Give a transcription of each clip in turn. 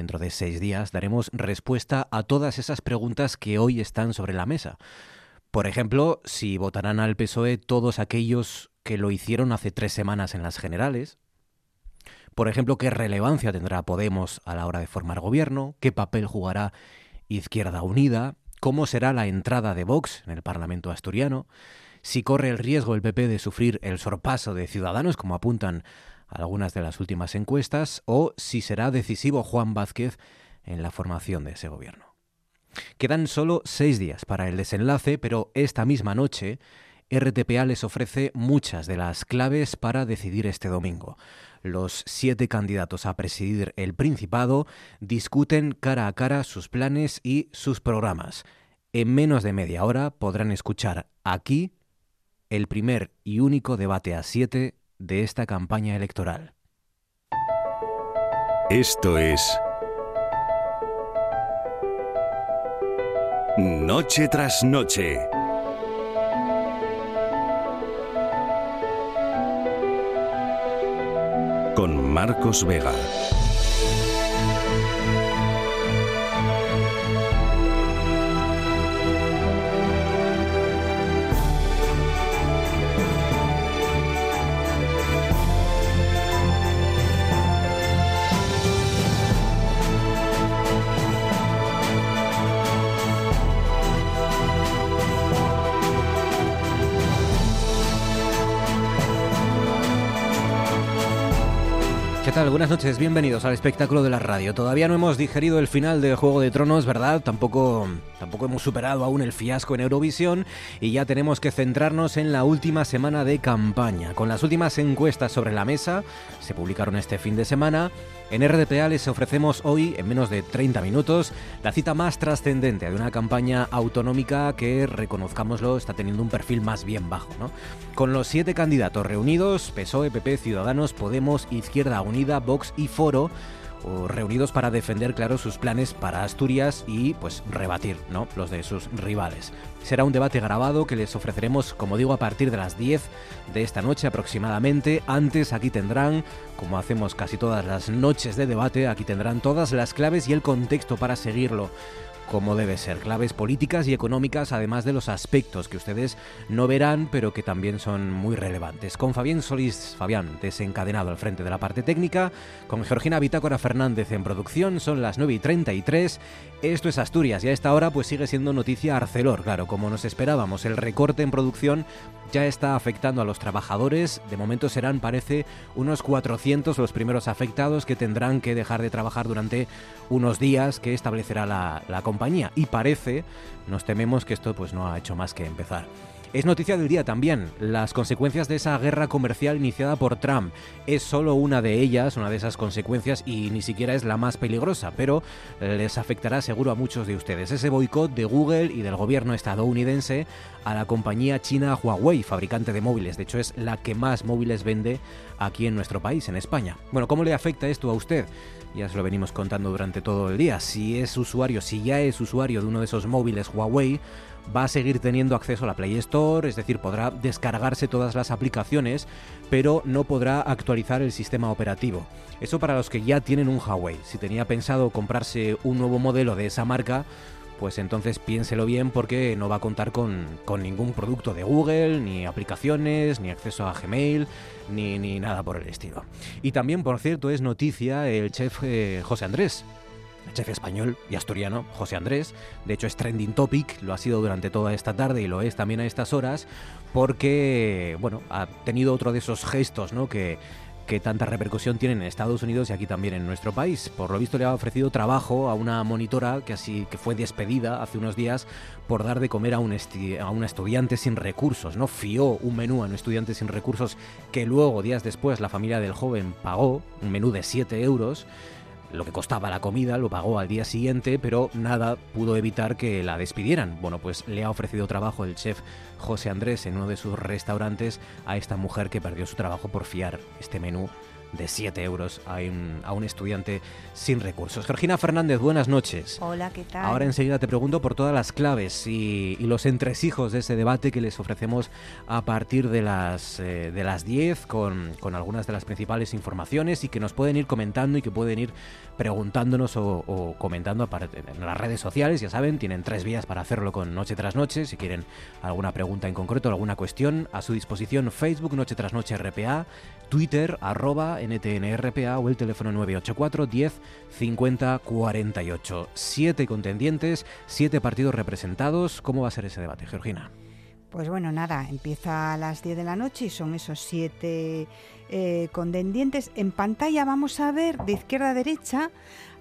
dentro de seis días, daremos respuesta a todas esas preguntas que hoy están sobre la mesa. Por ejemplo, si votarán al PSOE todos aquellos que lo hicieron hace tres semanas en las generales. Por ejemplo, qué relevancia tendrá Podemos a la hora de formar gobierno, qué papel jugará Izquierda Unida, cómo será la entrada de Vox en el Parlamento asturiano, si corre el riesgo el PP de sufrir el sorpaso de Ciudadanos, como apuntan algunas de las últimas encuestas, o si será decisivo Juan Vázquez en la formación de ese gobierno. Quedan solo seis días para el desenlace, pero esta misma noche RTPA les ofrece muchas de las claves para decidir este domingo. Los siete candidatos a presidir el Principado discuten cara a cara sus planes y sus programas. En menos de media hora podrán escuchar aquí el primer y único debate a siete de esta campaña electoral. Esto es Noche tras noche. Con Marcos Vega. ¿Qué tal? Buenas noches, bienvenidos al espectáculo de la radio. Todavía no hemos digerido el final de Juego de Tronos, ¿verdad? Tampoco, tampoco hemos superado aún el fiasco en Eurovisión y ya tenemos que centrarnos en la última semana de campaña. Con las últimas encuestas sobre la mesa, se publicaron este fin de semana, en RDPA les ofrecemos hoy, en menos de 30 minutos, la cita más trascendente de una campaña autonómica que, reconozcámoslo, está teniendo un perfil más bien bajo. ¿no? Con los siete candidatos reunidos, PSOE, PP, Ciudadanos, Podemos, Izquierda Unida, Vox y Foro, reunidos para defender, claro, sus planes para Asturias y, pues, rebatir, ¿no?, los de sus rivales. Será un debate grabado que les ofreceremos, como digo, a partir de las 10 de esta noche aproximadamente. Antes aquí tendrán, como hacemos casi todas las noches de debate, aquí tendrán todas las claves y el contexto para seguirlo como debe ser, claves políticas y económicas, además de los aspectos que ustedes no verán, pero que también son muy relevantes. Con Fabián Solís, Fabián, desencadenado al frente de la parte técnica, con Georgina Bitácora Fernández en producción, son las 9 y 33. Esto es Asturias y a esta hora pues sigue siendo noticia Arcelor, claro, como nos esperábamos, el recorte en producción ya está afectando a los trabajadores. De momento serán, parece, unos 400 los primeros afectados que tendrán que dejar de trabajar durante unos días que establecerá la, la compañía. Y parece, nos tememos que esto pues no ha hecho más que empezar. Es noticia del día también, las consecuencias de esa guerra comercial iniciada por Trump. Es solo una de ellas, una de esas consecuencias, y ni siquiera es la más peligrosa, pero les afectará seguro a muchos de ustedes. Ese boicot de Google y del gobierno estadounidense a la compañía china Huawei, fabricante de móviles. De hecho, es la que más móviles vende aquí en nuestro país, en España. Bueno, ¿cómo le afecta esto a usted? Ya se lo venimos contando durante todo el día. Si es usuario, si ya es usuario de uno de esos móviles Huawei, va a seguir teniendo acceso a la Play Store, es decir, podrá descargarse todas las aplicaciones, pero no podrá actualizar el sistema operativo. Eso para los que ya tienen un Huawei. Si tenía pensado comprarse un nuevo modelo de esa marca, pues entonces piénselo bien porque no va a contar con, ningún producto de Google, ni aplicaciones, ni acceso a Gmail, ni, ni, nada por el estilo. Y también, por cierto, es noticia el chef eh, José Andrés, el chef español y asturiano, José Andrés. De hecho, es trending topic, lo ha sido durante toda esta tarde y lo es también a estas horas, porque, bueno, ha tenido otro de esos gestos, ¿no? Que, que tanta repercusión tienen en Estados Unidos y aquí también en nuestro país. Por lo visto le ha ofrecido trabajo a una monitora que así que fue despedida hace unos días por dar de comer a un, a un estudiante sin recursos, ¿no? Fió un menú a un estudiante sin recursos que luego, días después, la familia del joven pagó, un menú de 7 euros lo que costaba la comida, lo pagó al día siguiente, pero nada pudo evitar que la despidieran. Bueno, pues le ha ofrecido trabajo el chef José Andrés en uno de sus restaurantes a esta mujer que perdió su trabajo por fiar este menú de 7 euros a un, a un estudiante sin recursos. Georgina Fernández, buenas noches. Hola, ¿qué tal? Ahora enseguida te pregunto por todas las claves y, y los entresijos de ese debate que les ofrecemos a partir de las, eh, de las 10 con, con, algunas de las principales informaciones y que nos pueden ir comentando y que pueden ir preguntándonos o, comentando en las redes sociales. Ya saben, tienen tres vías para hacerlo con Noche tras Noche. Si quieren alguna pregunta en concreto, alguna cuestión, a su disposición Facebook Noche tras Noche RPA, Twitter arroba NTNRPA o el teléfono 984 10 50 48. Siete contendientes, siete partidos representados. ¿Cómo va a ser ese debate, Georgina? Pues bueno, nada, empieza a las 10 de la noche y son esos siete eh, contendientes. En pantalla vamos a ver de izquierda a derecha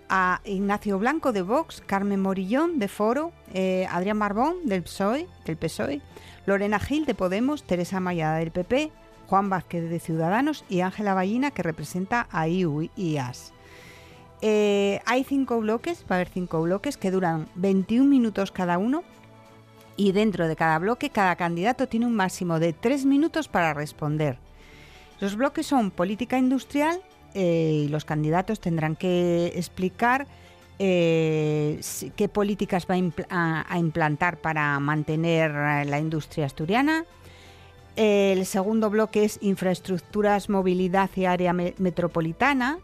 a Ignacio Blanco de Vox, Carmen Morillón de Foro, eh, Adrián Barbón del PSOE, del PSOE, Lorena Gil de Podemos, Teresa Mayada del PP, Juan Vázquez de Ciudadanos y Ángela Ballina que representa a IU y. Eh, hay cinco bloques, va a haber cinco bloques que duran 21 minutos cada uno y dentro de cada bloque cada candidato tiene un máximo de tres minutos para responder. Los bloques son política industrial eh, y los candidatos tendrán que explicar eh, qué políticas va a, impl a, a, implantar para mantener la industria asturiana. El segundo bloque es infraestructuras, movilidad y área me metropolitana.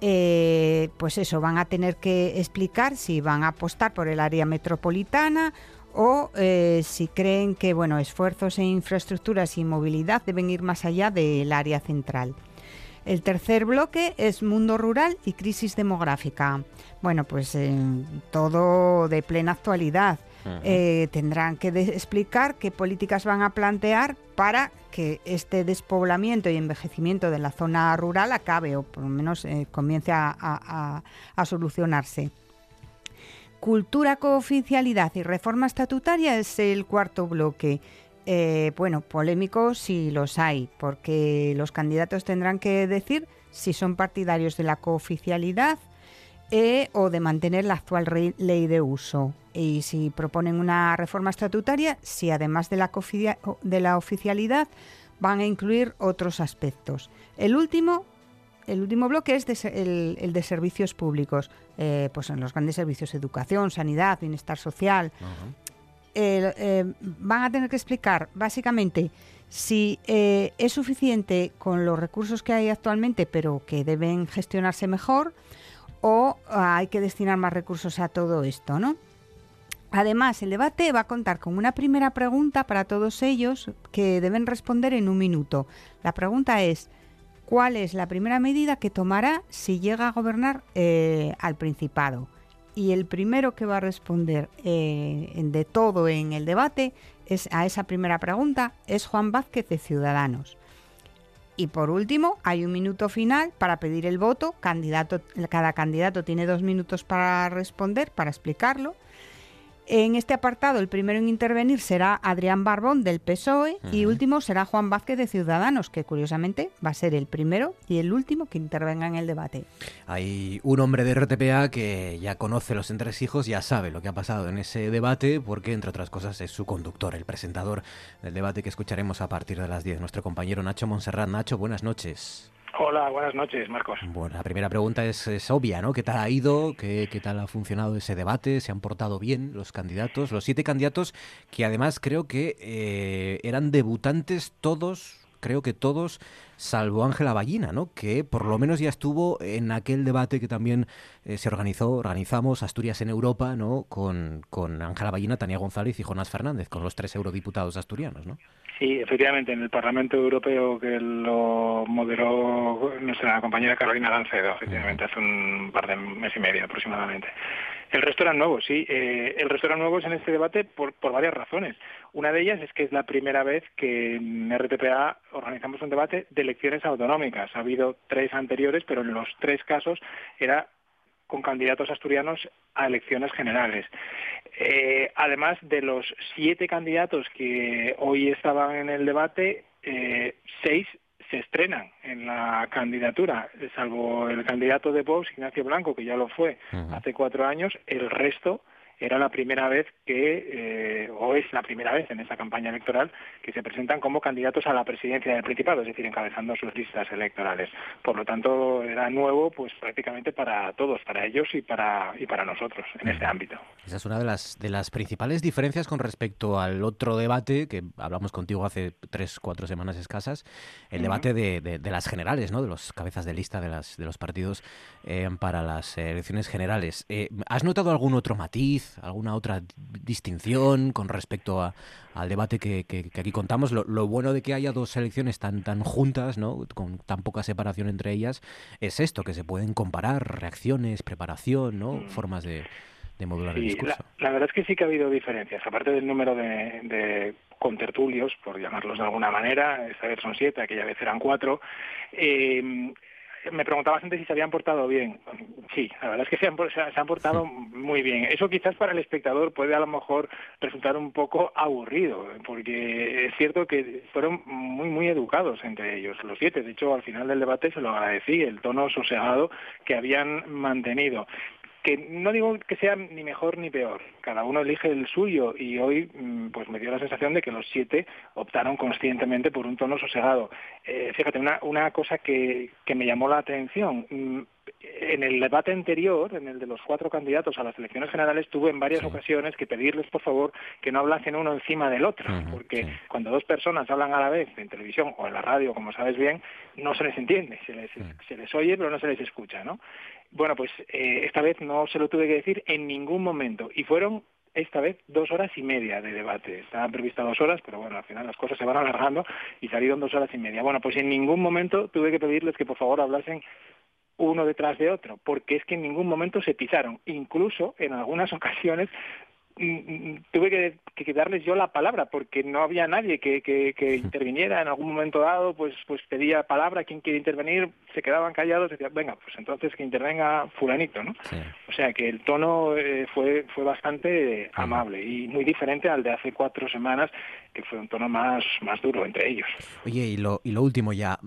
Eh, pues eso, van a tener que explicar si van a apostar por el área metropolitana o eh, si creen que bueno, esfuerzos en infraestructuras y movilidad deben ir más allá del área central. El tercer bloque es mundo rural y crisis demográfica. Bueno, pues eh, todo de plena actualidad. Uh -huh. eh, tendrán que explicar qué políticas van a plantear para que este despoblamiento y envejecimiento de la zona rural acabe o por lo menos eh, comience a, a, a solucionarse. Cultura, cooficialidad y reforma estatutaria es el cuarto bloque. Eh, bueno, polémicos si los hay, porque los candidatos tendrán que decir si son partidarios de la cooficialidad eh, o de mantener la actual ley de uso. Y si proponen una reforma estatutaria, si además de la, de la oficialidad van a incluir otros aspectos. El último el último bloque es de, el, el, de servicios públicos, eh, pues en los grandes servicios, educación, sanidad, bienestar social. Uh -huh. eh, eh, van a tener que explicar básicamente si eh, es suficiente con los recursos que hay actualmente, pero que deben gestionarse mejor, o hay que destinar más recursos a todo esto, ¿no? Además, el debate va a contar con una primera pregunta para todos ellos que deben responder en un minuto. La pregunta es, cuál es la primera medida que tomará si llega a gobernar eh, al Principado. Y el primero que va a responder eh, de todo en el debate es a esa primera pregunta es Juan Vázquez de Ciudadanos. Y por último, hay un minuto final para pedir el voto. Candidato, cada candidato tiene dos minutos para responder, para explicarlo. En este apartado, el primero en intervenir será Adrián Barbón del PSOE uh -huh. y último será Juan Vázquez de Ciudadanos, que curiosamente va a ser el primero y el último que intervenga en el debate. Hay un hombre de RTPA que ya conoce los entresijos, ya sabe lo que ha pasado en ese debate, porque entre otras cosas es su conductor, el presentador del debate que escucharemos a partir de las 10. Nuestro compañero Nacho Monserrat. Nacho, buenas noches. Hola, buenas noches, Marcos. Bueno, la primera pregunta es, es obvia, ¿no? ¿Qué tal ha ido? ¿Qué, ¿Qué, tal ha funcionado ese debate? ¿Se han portado bien los candidatos? Los siete candidatos que además creo que eh, eran debutantes todos, creo que todos, salvo Ángela Ballina, ¿no? Que por lo menos ya estuvo en aquel debate que también eh, se organizó, organizamos Asturias en Europa, ¿no? Con Ángela Ballina, Tania González y Jonás Fernández, con los tres eurodiputados asturianos, ¿no? Sí, efectivamente, en el Parlamento Europeo que lo moderó nuestra compañera Carolina Lancedo, efectivamente, hace un par de meses y medio aproximadamente. El resto eran nuevos, sí. Eh, el resto eran nuevos en este debate por, varias razones. Una de ellas es que es la primera vez que en RTPA organizamos un debate de elecciones autonómicas. Ha habido tres anteriores, pero en los tres casos era con candidatos asturianos a elecciones generales. Eh, además de los siete candidatos que hoy estaban en el debate, eh, seis se estrenan en la candidatura, salvo el candidato de Vox, Ignacio Blanco, que ya lo fue uh -huh. hace cuatro años, el resto era la primera vez que, eh, o es la primera vez en esta campaña electoral, que se presentan como candidatos a la presidencia del Principado, es decir, encabezando sus listas electorales. Por lo tanto, era nuevo pues prácticamente para todos, para ellos y para, y para nosotros en este ámbito. Esa es una de las, de las principales diferencias con respecto al otro debate que hablamos contigo hace tres, cuatro semanas escasas, el debate de, de, las generales, ¿no? de los cabezas de lista de, las, de los partidos eh, para las elecciones generales. Eh, ¿Has notado algún otro matiz, alguna otra distinción con respecto a, al debate que, que, aquí contamos? Lo, lo, bueno de que haya dos elecciones tan, tan juntas, ¿no? con tan poca separación entre ellas, es esto, que se pueden comparar reacciones, preparación, ¿no? Mm. formas de, de modular el discurso. La, verdad es que sí que ha habido diferencias, aparte del número de, de contertulios, por llamarlos de alguna manera, esta vez son siete, aquella vez eran cuatro. Eh, me preguntabas antes si se habían portado bien. Sí, la verdad es que se han, se han portado muy bien. Eso quizás para el espectador puede a lo mejor resultar un poco aburrido, porque es cierto que fueron muy, muy educados entre ellos, los siete. De hecho, al final del debate se lo agradecí, el tono sosegado que habían mantenido que no digo que sea ni mejor ni peor, cada uno elige el suyo y hoy mm, pues me dio la sensación de que los siete optaron conscientemente por un tono sosegado. Eh, fíjate, una, una cosa que, que me llamó la atención, mm, en el debate anterior, en el de los cuatro candidatos a las elecciones generales, tuve en varias ocasiones que pedirles, por favor, que no hablasen uno encima del otro, porque cuando dos personas hablan a la vez en televisión o en la radio, como sabes bien, no se les entiende, se les, se les oye, pero no se les escucha, ¿no? Bueno, pues eh, esta vez no se lo tuve que decir en ningún momento y fueron esta vez dos horas y media de debate. Estaban previstas dos horas, pero bueno, al final las cosas se van alargando y salieron dos horas y media. Bueno, pues en ningún momento tuve que pedirles que por favor hablasen uno detrás de otro, porque es que en ningún momento se pisaron. Incluso en algunas ocasiones tuve que, que, darles yo la palabra porque no había nadie que, que, interviniera. En algún momento dado pues pues pedía palabra quien quiere intervenir se quedaban callados decían venga pues entonces que intervenga fulanito no o sea que el tono eh, fue fue bastante amable y muy diferente al de hace cuatro semanas que fue un tono más más duro entre ellos oye y lo y lo último ya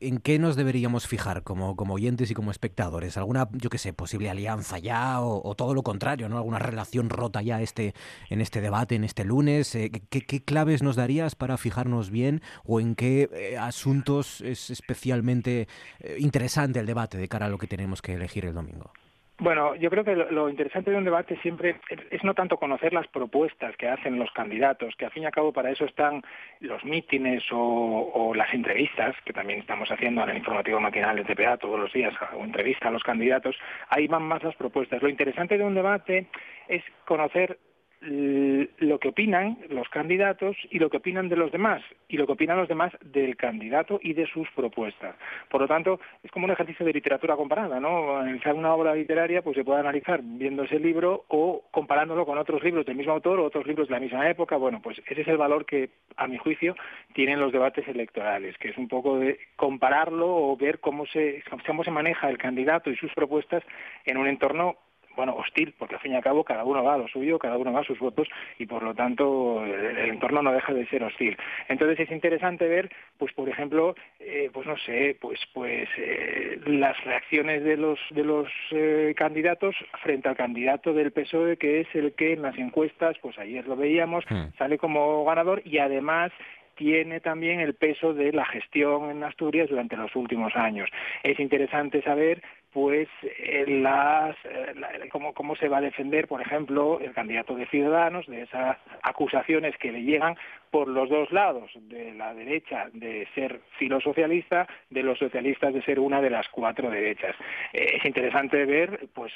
en qué nos deberíamos fijar como como oyentes y como espectadores alguna yo qué sé posible alianza ya o, o todo lo contrario no alguna relación rota ya este, en este debate, en este lunes? Eh, ¿qué, claves nos darías para fijarnos bien o en qué eh, asuntos es especialmente eh, interesante el debate de cara a lo que tenemos que elegir el domingo? Bueno, yo creo que lo, interesante de un debate siempre es, no tanto conocer las propuestas que hacen los candidatos, que al fin y al cabo para eso están los mítines o, las entrevistas, que también estamos haciendo en el informativo matinal de TPA todos los días, o entrevista a los candidatos, ahí van más las propuestas. Lo interesante de un debate es conocer lo que opinan los candidatos y lo que opinan de los demás y lo que opinan los demás del candidato y de sus propuestas. Por lo tanto, es como un ejercicio de literatura comparada, ¿no? Analizar una obra literaria pues se puede analizar viendo ese libro o comparándolo con otros libros del mismo autor o otros libros de la misma época. Bueno, pues ese es el valor que, a mi juicio, tienen los debates electorales, que es un poco de compararlo o ver cómo se, cómo se maneja el candidato y sus propuestas en un entorno bueno, hostil, porque al fin y al cabo cada uno va a lo suyo, cada uno va a sus votos y por lo tanto el, entorno no deja de ser hostil. Entonces es interesante ver, pues por ejemplo, eh, pues no sé, pues pues eh, las reacciones de los de los eh, candidatos frente al candidato del PSOE que es el que en las encuestas, pues ayer lo veíamos, hmm. sale como ganador y además tiene también el peso de la gestión en Asturias durante los últimos años. Es interesante saber pues eh, las, eh, cómo, cómo se va a defender, por ejemplo, el candidato de Ciudadanos de esas acusaciones que le llegan por los dos lados, de la derecha de ser filosocialista, de los socialistas de ser una de las cuatro derechas. Eh, es interesante ver pues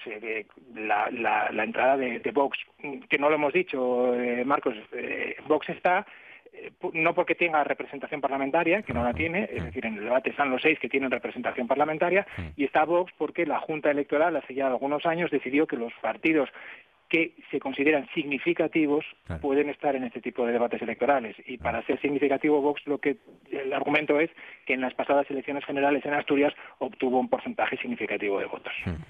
la, la, entrada de, de, Vox, que no lo hemos dicho, Marcos, Vox está eh, no porque tenga representación parlamentaria, que no la tiene, es decir, en el debate están los seis que tienen representación parlamentaria, y está Vox porque la Junta Electoral hace ya algunos años decidió que los partidos que se consideran significativos pueden estar en este tipo de debates electorales. Y para ser significativo, Vox lo que el argumento es que en las pasadas elecciones generales en Asturias obtuvo un porcentaje significativo de votos. Hmm.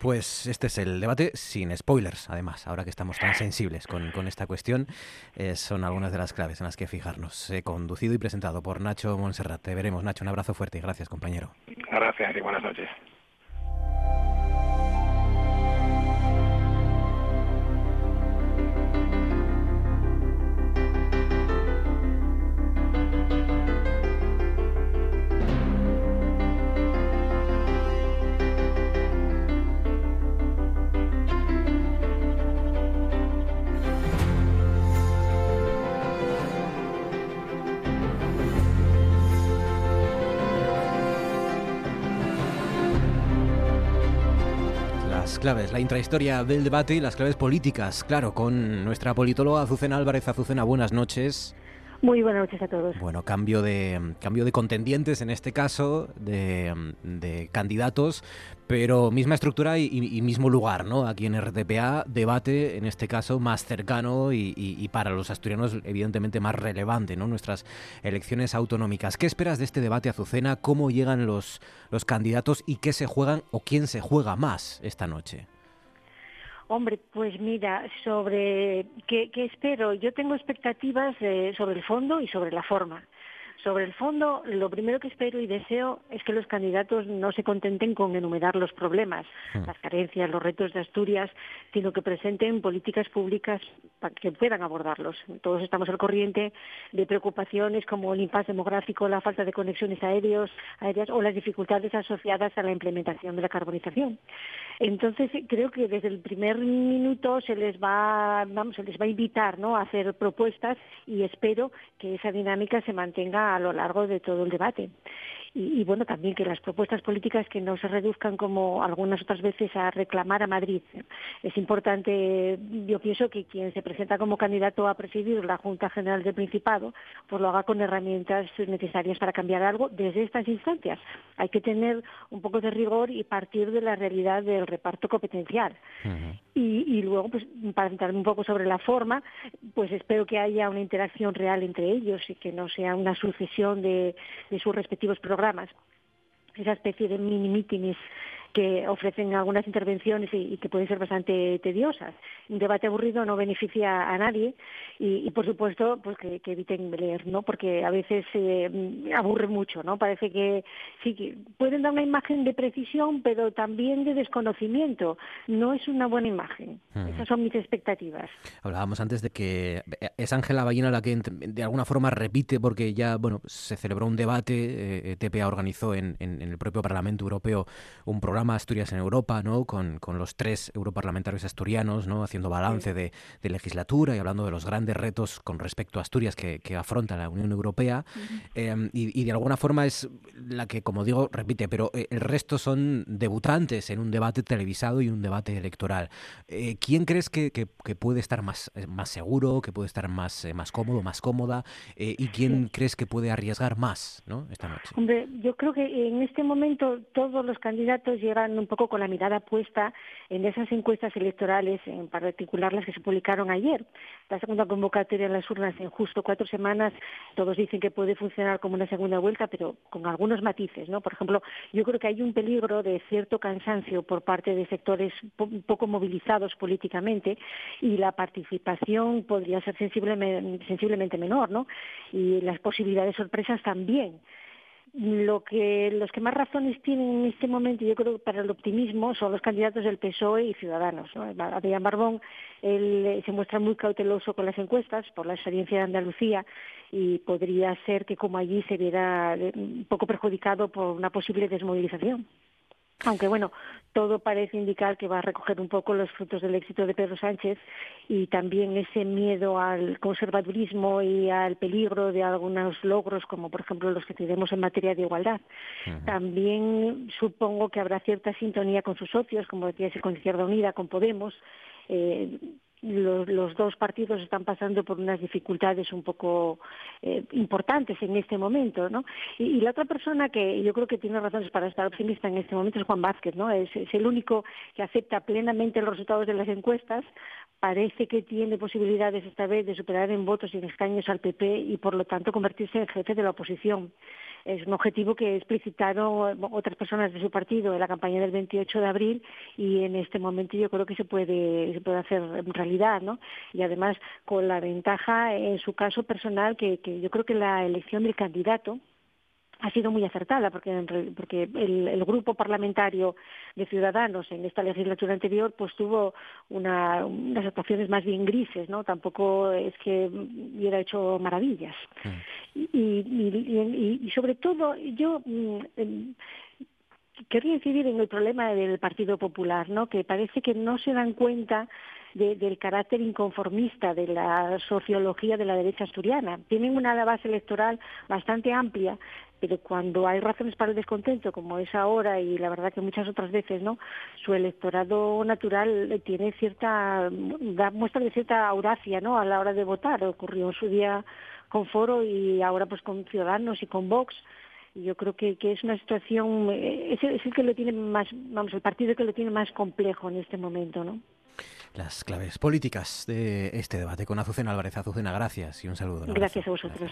Pues este es el debate sin spoilers, además, ahora que estamos tan sensibles con, esta cuestión, eh, son algunas de las claves en las que fijarnos. Conducido y presentado por Nacho Monserrat. Te veremos, Nacho. Un abrazo fuerte y gracias, compañero. Gracias y buenas noches. Claves, la intrahistoria del debate y las claves políticas, claro, con nuestra politóloga Azucena Álvarez. Azucena, buenas noches. Muy buenas noches a todos. Bueno, cambio de, cambio de contendientes en este caso, de, candidatos, pero misma estructura y, mismo lugar, ¿no? Aquí en RTPA, debate en este caso más cercano y, para los asturianos evidentemente más relevante, ¿no? Nuestras elecciones autonómicas. ¿Qué esperas de este debate, Azucena? ¿Cómo llegan los, los candidatos y qué se juegan o quién se juega más esta noche? Hombre, pues mira, sobre qué, espero, yo tengo expectativas eh, sobre el fondo y sobre la forma. Sobre el fondo, lo primero que espero y deseo es que los candidatos no se contenten con enumerar los problemas, hmm. las carencias, los retos de Asturias, sino que presenten políticas públicas para que puedan abordarlos. Todos estamos al corriente de preocupaciones como el impasse demográfico, la falta de conexiones aéreos, aéreas o las dificultades asociadas a la implementación de la carbonización. Entonces, creo que desde el primer minuto se les va, vamos, se les va a invitar ¿no? a hacer propuestas y espero que esa dinámica se mantenga a lo largo de todo el debate y, bueno, también que las propuestas políticas que no se reduzcan como algunas otras veces a reclamar a Madrid. Es importante, yo pienso que quien se presenta como candidato a presidir la Junta General del Principado, pues lo haga con herramientas necesarias para cambiar algo desde estas instancias. Hay que tener un poco de rigor y partir de la realidad del reparto competencial. y, luego, pues para centrarme un poco sobre la forma, pues espero que haya una interacción real entre ellos y que no sea una sucesión de, de sus respectivos programas programas, esa especie de mini mítines que ofrecen algunas intervenciones y, que pueden ser bastante tediosas. Un debate aburrido no beneficia a nadie y, por supuesto, pues que, eviten leer, ¿no? Porque a veces eh, aburre mucho, ¿no? Parece que sí que pueden dar una imagen de precisión, pero también de desconocimiento. No es una buena imagen. Esas son mis expectativas. Hablábamos antes de que es Ángela Ballina la que de alguna forma repite, porque ya, bueno, se celebró un debate, eh, TPA organizó en el propio Parlamento Europeo un programa Asturias en Europa, ¿no? Con, los tres europarlamentarios asturianos, ¿no? Haciendo balance de, legislatura y hablando de los grandes retos con respecto a Asturias que, afronta la Unión Europea. Em, y, de alguna forma es la que, como digo, repite, pero eh, el resto son debutantes en un debate televisado y un debate electoral. Eh, ¿Quién crees que, puede estar más, eh, más seguro, que puede estar más, más cómodo, más cómoda? ¿Y quién crees que puede arriesgar más ¿no? esta noche? Hombre, yo creo que en este momento todos los candidatos llevan un poco con la mirada puesta en esas encuestas electorales, en particular las que se publicaron ayer. La segunda convocatoria en las urnas en justo cuatro semanas, todos dicen que puede funcionar como una segunda vuelta, pero con algunos matices, ¿no? Por ejemplo, yo creo que hay un peligro de cierto cansancio por parte de sectores poco movilizados políticamente y la participación podría ser sensiblemente, sensiblemente menor, ¿no? Y las posibilidades de sorpresas también lo que los que más razones tienen en este momento, yo creo, para el optimismo son los candidatos del PSOE y Ciudadanos. ¿no? Adrián Barbón él, eh, se muestra muy cauteloso con las encuestas por la experiencia de Andalucía y podría ser que como allí se viera eh, un poco perjudicado por una posible desmovilización. Aunque bueno, todo parece indicar que va a recoger un poco los frutos del éxito de Pedro Sánchez y también ese miedo al conservadurismo y al peligro de algunos logros, como por ejemplo los que tenemos en materia de igualdad. También supongo que habrá cierta sintonía con sus socios, como decía, con Izquierda Unida, con Podemos. Eh, los, dos partidos están pasando por unas dificultades un poco eh, importantes en este momento, ¿no? Y, la otra persona que yo creo que tiene razones para estar optimista en este momento es Juan Vázquez, ¿no? Es el único que acepta plenamente los resultados de las encuestas, parece que tiene posibilidades esta vez de superar en votos y en escaños al PP y por lo tanto convertirse en jefe de la oposición es un objetivo que explicitaron otras personas de su partido en la campaña del 28 de abril y en este momento yo creo que se puede, se puede hacer realidad, ¿no? Y además con la ventaja en su caso personal que, que yo creo que la elección del candidato ha sido muy acertada porque, porque el, grupo parlamentario de Ciudadanos en esta legislatura anterior pues tuvo una, unas actuaciones más bien grises, ¿no? Tampoco es que hubiera hecho maravillas. Mm. Y, y, sobre todo yo em, quería incidir en el problema del Partido Popular, ¿no? Que parece que no se dan cuenta del carácter inconformista de la sociología de la derecha asturiana. Tienen una base electoral bastante amplia, pero cuando hay razones para el descontento, como es ahora y la verdad que muchas otras veces, ¿no? Su electorado natural tiene cierta da muestra de cierta audacia, ¿no? A la hora de votar. Ocurrió en su día con Foro y ahora pues con Ciudadanos y con Vox. Yo creo que, que es una situación, eh, es, es el que lo tiene más, vamos, el partido que lo tiene más complejo en este momento, ¿no? Las claves políticas de este debate con Azucena Álvarez. Azucena, gracias y un saludo. gracias a vosotros.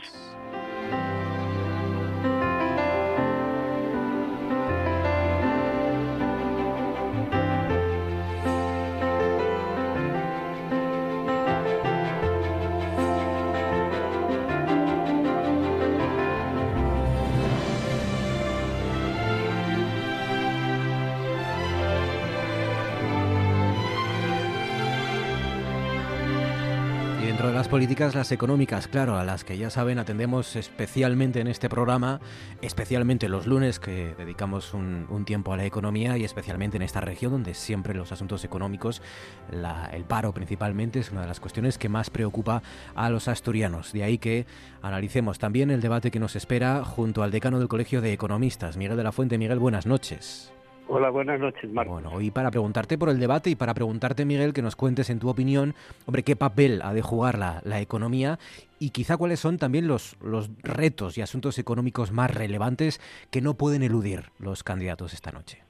Políticas, las económicas, claro, a las que ya saben atendemos especialmente en este programa, especialmente los lunes que dedicamos un, tiempo a la economía y especialmente en esta región donde siempre los asuntos económicos, el paro principalmente, es una de las cuestiones que más preocupa a los asturianos. De ahí que analicemos también el debate que nos espera junto al decano del Colegio de Economistas, Miguel de la Fuente. Miguel, buenas noches. Hola, buenas noches, Marco. Bueno, y para preguntarte por el debate y para preguntarte, Miguel, que nos cuentes en tu opinión, hombre, qué papel ha de jugar la, la economía y quizá cuáles son también los, los retos y asuntos económicos más relevantes que no pueden eludir los candidatos esta noche.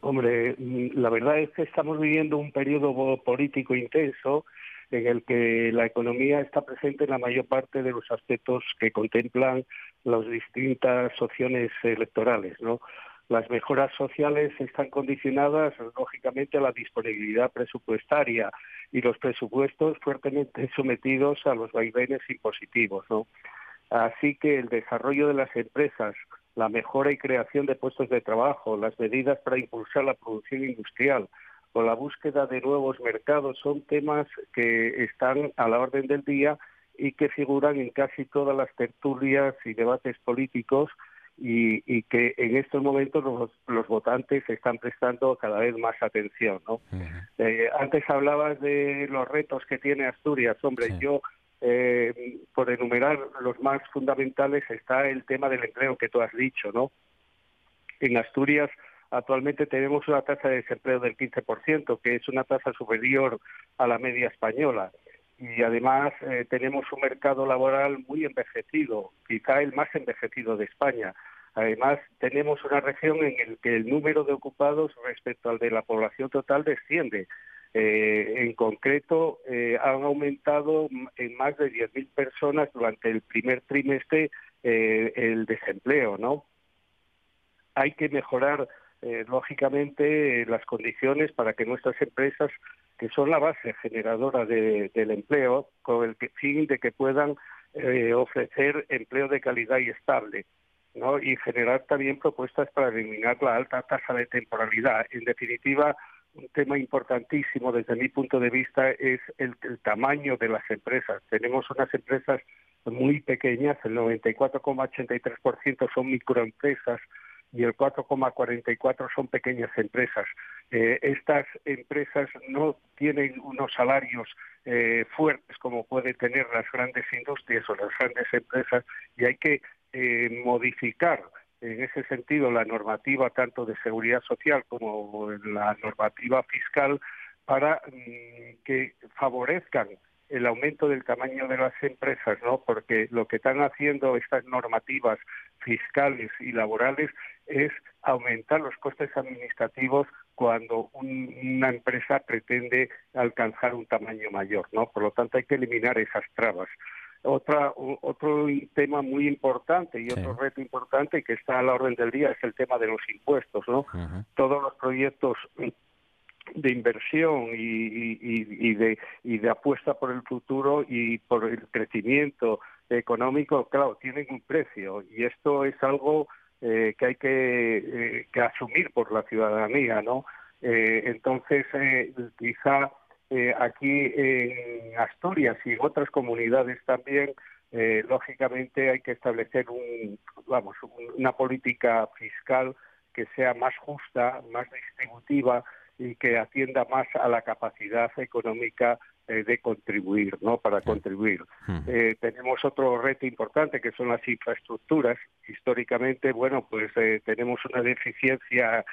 Hombre, mm, la verdad es que estamos viviendo un periodo político intenso en el que la economía está presente en la mayor parte de los aspectos que contemplan las distintas opciones electorales, ¿no? Las mejoras sociales están condicionadas, lógicamente, a la disponibilidad presupuestaria y los presupuestos fuertemente sometidos a los vaivenes impositivos. ¿no? Así que el desarrollo de las empresas, la mejora y creación de puestos de trabajo, las medidas para impulsar la producción industrial o la búsqueda de nuevos mercados son temas que están a la orden del día y que figuran en casi todas las tertulias y debates políticos y, que en estos momentos los, votantes están prestando cada vez más atención. ¿no? Eh, antes hablabas de los retos que tiene Asturias. Hombre, yo, eh, por enumerar los más fundamentales, está el tema del empleo que tú has dicho. ¿no? En Asturias actualmente tenemos una tasa de desempleo del 15%, que es una tasa superior a la media española y además eh, tenemos un mercado laboral muy envejecido, quizá el más envejecido de España. Además, tenemos una región en la que el número de ocupados respecto al de la población total desciende. Eh, en concreto, eh, han aumentado en más de 10.000 personas durante el primer trimestre el desempleo, ¿no? Hay que mejorar, lógicamente, las condiciones para que nuestras empresas que son la base generadora del empleo, con el fin de que puedan eh, ofrecer empleo de calidad y estable. ¿no? y generar también propuestas para eliminar la alta tasa de temporalidad. En definitiva, un tema importantísimo desde mi punto de vista es el, el tamaño de las empresas. Tenemos unas empresas muy pequeñas, el 94,83% son microempresas, y el 4,44 son pequeñas empresas. Eh, estas empresas no tienen unos salarios eh, fuertes como pueden tener las grandes industrias o las grandes empresas y hay que eh, modificar en ese sentido la normativa tanto de seguridad social como la normativa fiscal para mm, que favorezcan el aumento del tamaño de las empresas, ¿no? Porque lo que están haciendo estas normativas fiscales y laborales es aumentar los costes administrativos cuando una empresa pretende alcanzar un tamaño mayor, ¿no? Por lo tanto, hay que eliminar esas trabas. Otra, otro tema muy importante y otro reto importante que está a la orden del día es el tema de los impuestos, ¿no? Todos los proyectos de inversión y, de, y de apuesta por el futuro y por el crecimiento económico, claro, tienen un precio y esto es algo eh, que hay que, eh, que, asumir por la ciudadanía, ¿no? Eh, entonces, quizá aquí en Asturias y en otras comunidades también, lógicamente hay que establecer un, vamos, una política fiscal que sea más justa, más distributiva y que atienda más a la capacidad económica eh, de contribuir, ¿no? Para contribuir. Eh, tenemos otro reto importante que son las infraestructuras. Históricamente, bueno, pues eh, tenemos una deficiencia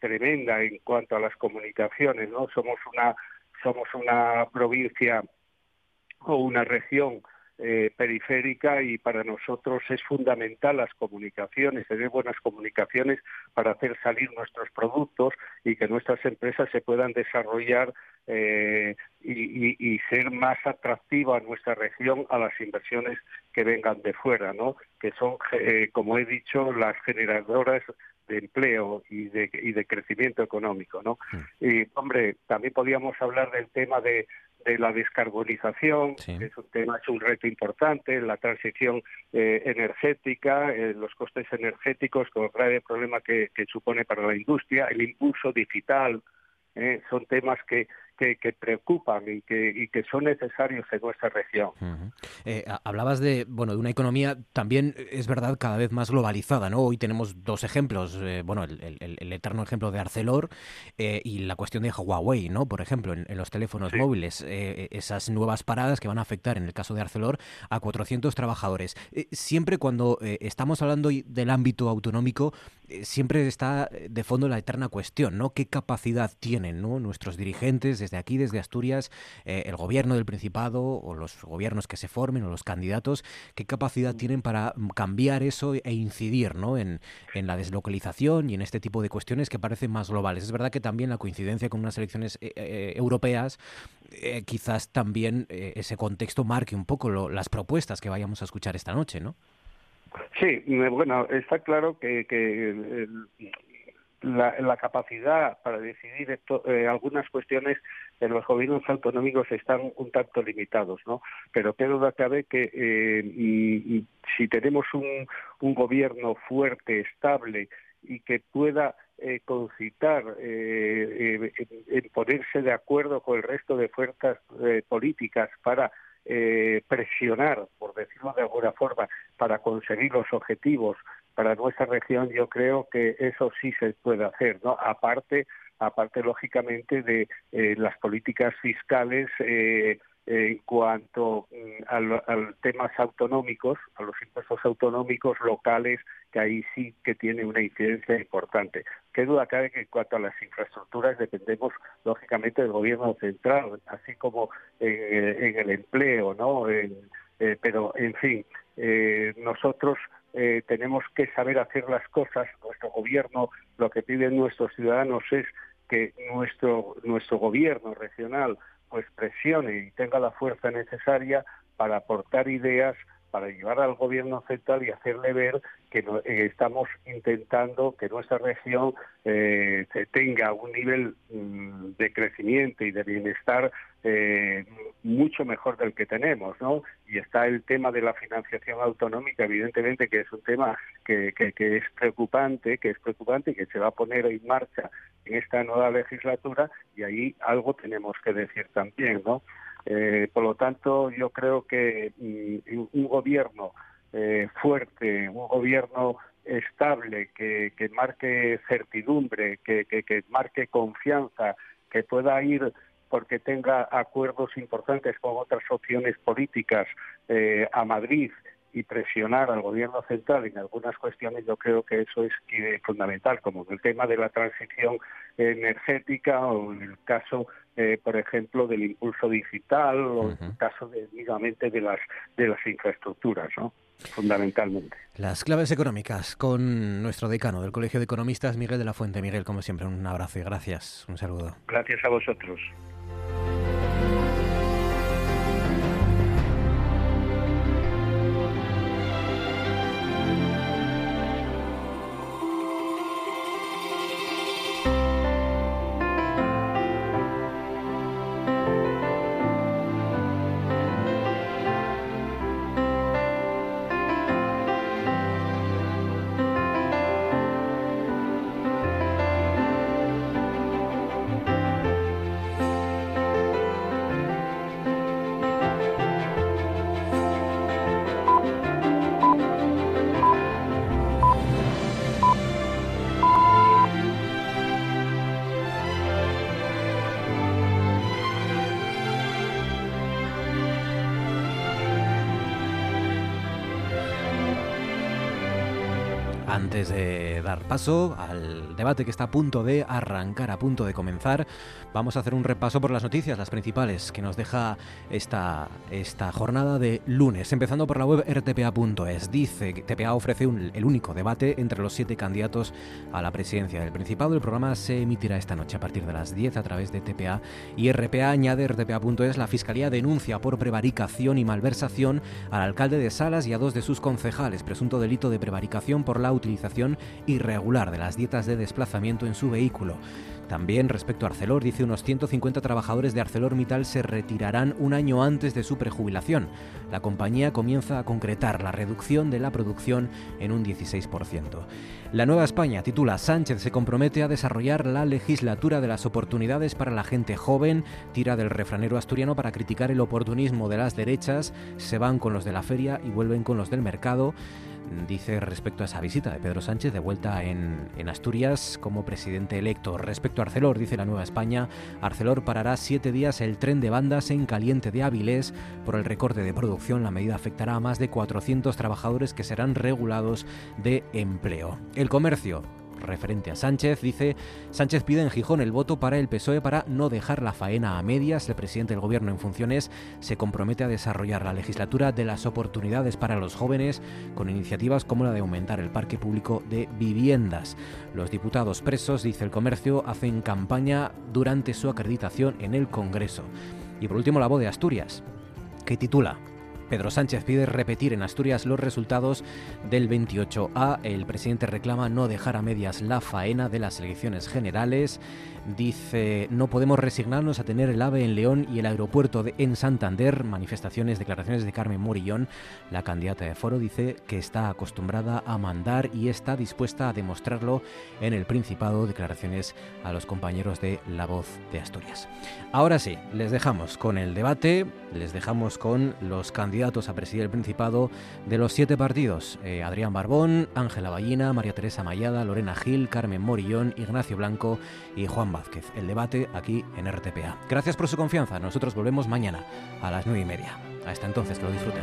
tremenda en cuanto a las comunicaciones, ¿no? Somos una somos una provincia o una región eh, periférica y para nosotros es fundamental las comunicaciones, tener buenas comunicaciones para hacer salir nuestros productos y que nuestras empresas se puedan desarrollar eh, y, ser más atractiva nuestra región a las inversiones que vengan de fuera, ¿no? Que son, eh, como he dicho, las generadoras de empleo y de, y de crecimiento económico, ¿no? Y, hombre, también podríamos hablar del tema de, de la descarbonización, que es un tema, es un reto importante, la transición eh, energética, eh, los costes energéticos con el grave problema que, que, supone para la industria, el impulso digital, eh, son temas que, que, preocupan y que, y que son necesarios en nuestra región. Eh, hablabas de, bueno, de una economía también, es verdad, cada vez más globalizada, ¿no? Hoy tenemos dos ejemplos, eh, bueno, el, eterno ejemplo de Arcelor eh, y la cuestión de Huawei, ¿no? Por ejemplo, en, los teléfonos móviles, esas nuevas paradas que van a afectar, en el caso de Arcelor, a 400 trabajadores. siempre cuando estamos hablando del ámbito autonómico, siempre está de fondo la eterna cuestión, ¿no? ¿Qué capacidad tienen ¿no? nuestros dirigentes desde aquí, desde Asturias, eh, el gobierno del Principado o los gobiernos que se formen o los candidatos, qué capacidad tienen para cambiar eso e incidir ¿no? en, la deslocalización y en este tipo de cuestiones que parecen más globales. Es verdad que también la coincidencia con unas elecciones eh, eh, europeas, quizás también ese contexto marque un poco las propuestas que vayamos a escuchar esta noche, ¿no? Sí, bueno, está claro que, que la, capacidad para decidir eh, algunas cuestiones en los gobiernos autonómicos están un tanto limitados, ¿no? Pero qué duda cabe que eh, si tenemos un, un, gobierno fuerte, estable y que pueda eh, concitar, eh, en ponerse de acuerdo con el resto de fuerzas políticas para presionar, por decirlo de alguna forma, para conseguir los objetivos para nuestra región yo creo que eso sí se puede hacer, ¿no? Aparte, aparte lógicamente de eh, las políticas fiscales eh, en cuanto mm, a, temas autonómicos, a los impuestos autonómicos locales, que ahí sí que tiene una incidencia importante. Qué duda cabe que en cuanto a las infraestructuras dependemos lógicamente del gobierno central, así como en el empleo, ¿no? pero, en fin, nosotros eh, tenemos que saber hacer las cosas. Nuestro gobierno, lo que piden nuestros ciudadanos es que nuestro, nuestro gobierno regional pues presione y tenga la fuerza necesaria para aportar ideas para llevar al gobierno central y hacerle ver que eh, estamos intentando que nuestra región eh, tenga un nivel mm, de crecimiento y de bienestar eh, mucho mejor del que tenemos, ¿no? Y está el tema de la financiación autonómica, evidentemente que es un tema que es preocupante, que es preocupante y que se va a poner en marcha en esta nueva legislatura y ahí algo tenemos que decir también, ¿no? Eh, por lo tanto, yo creo que mm, un gobierno eh, fuerte, un gobierno estable, que, marque certidumbre, que, marque confianza, que pueda ir porque tenga acuerdos importantes con otras opciones políticas eh, a Madrid y presionar al gobierno central en algunas cuestiones, yo creo que eso es fundamental, como en el tema de la transición energética o en el caso eh, por ejemplo, del impulso digital o en el caso de, de las, de las infraestructuras, ¿no? Fundamentalmente. Las claves económicas con nuestro decano del Colegio de Economistas, Miguel de la Fuente. Miguel, como siempre, un abrazo y gracias. Un saludo. Gracias a vosotros. Antes de dar paso al debate que está a punto de arrancar, a punto de comenzar, vamos a hacer un repaso por las noticias, las principales, que nos deja esta, esta jornada de lunes. Empezando por la web rtpa.es. Dice que TPA ofrece el único debate entre los siete candidatos a la presidencia del Principado. El programa se emitirá esta noche a partir de las 10 a través de TPA y RPA. Añade rtpa.es. La Fiscalía denuncia por prevaricación y malversación al alcalde de Salas y a dos de sus concejales. Presunto delito de prevaricación por la utilización irregular de las dietas de desplazamiento en su vehículo. También respecto a Arcelor, dice unos 150 trabajadores de ArcelorMittal se retirarán un año antes de su prejubilación. La compañía comienza a concretar la reducción de la producción en un 16%. La Nueva España titula Sánchez se compromete a desarrollar la legislatura de las oportunidades para la gente joven, tira del refranero asturiano para criticar el oportunismo de las derechas, se van con los de la feria y vuelven con los del mercado dice respecto a esa visita de Pedro Sánchez de vuelta en, Asturias como presidente electo. Respecto a Arcelor, dice la Nueva España, Arcelor parará siete días el tren de bandas en Caliente de Avilés por el recorte de producción. La medida afectará a más de 400 trabajadores que serán regulados de empleo. El comercio referente a Sánchez. Dice, Sánchez pide en Gijón el voto para el PSOE para no dejar la faena a medias. El presidente del gobierno en funciones se compromete a desarrollar la legislatura de las oportunidades para los jóvenes con iniciativas como la de aumentar el parque público de viviendas. Los diputados presos, dice el comercio, hacen campaña durante su acreditación en el Congreso. Y por último la voz de Asturias, que titula Pedro Sánchez pide repetir en Asturias los resultados del 28A. El presidente reclama no dejar a medias la faena de las elecciones generales. Dice, no podemos resignarnos a tener el AVE en León y el aeropuerto en Santander. Manifestaciones, declaraciones de Carmen Morillón. La candidata de Foro dice que está acostumbrada a mandar y está dispuesta a demostrarlo en el Principado. Declaraciones a los compañeros de La Voz de Asturias. Ahora sí, les dejamos con el debate, les dejamos con los candidatos a presidir el Principado de los siete partidos. Eh, Adrián Barbón, Ángela Ballina, María Teresa Mayada, Lorena Gil, Carmen Morillón, Ignacio Blanco y Juan Vázquez. El debate aquí en RTPA. Gracias por su confianza. Nosotros volvemos mañana a las nueve y media. Hasta entonces, que lo disfruten.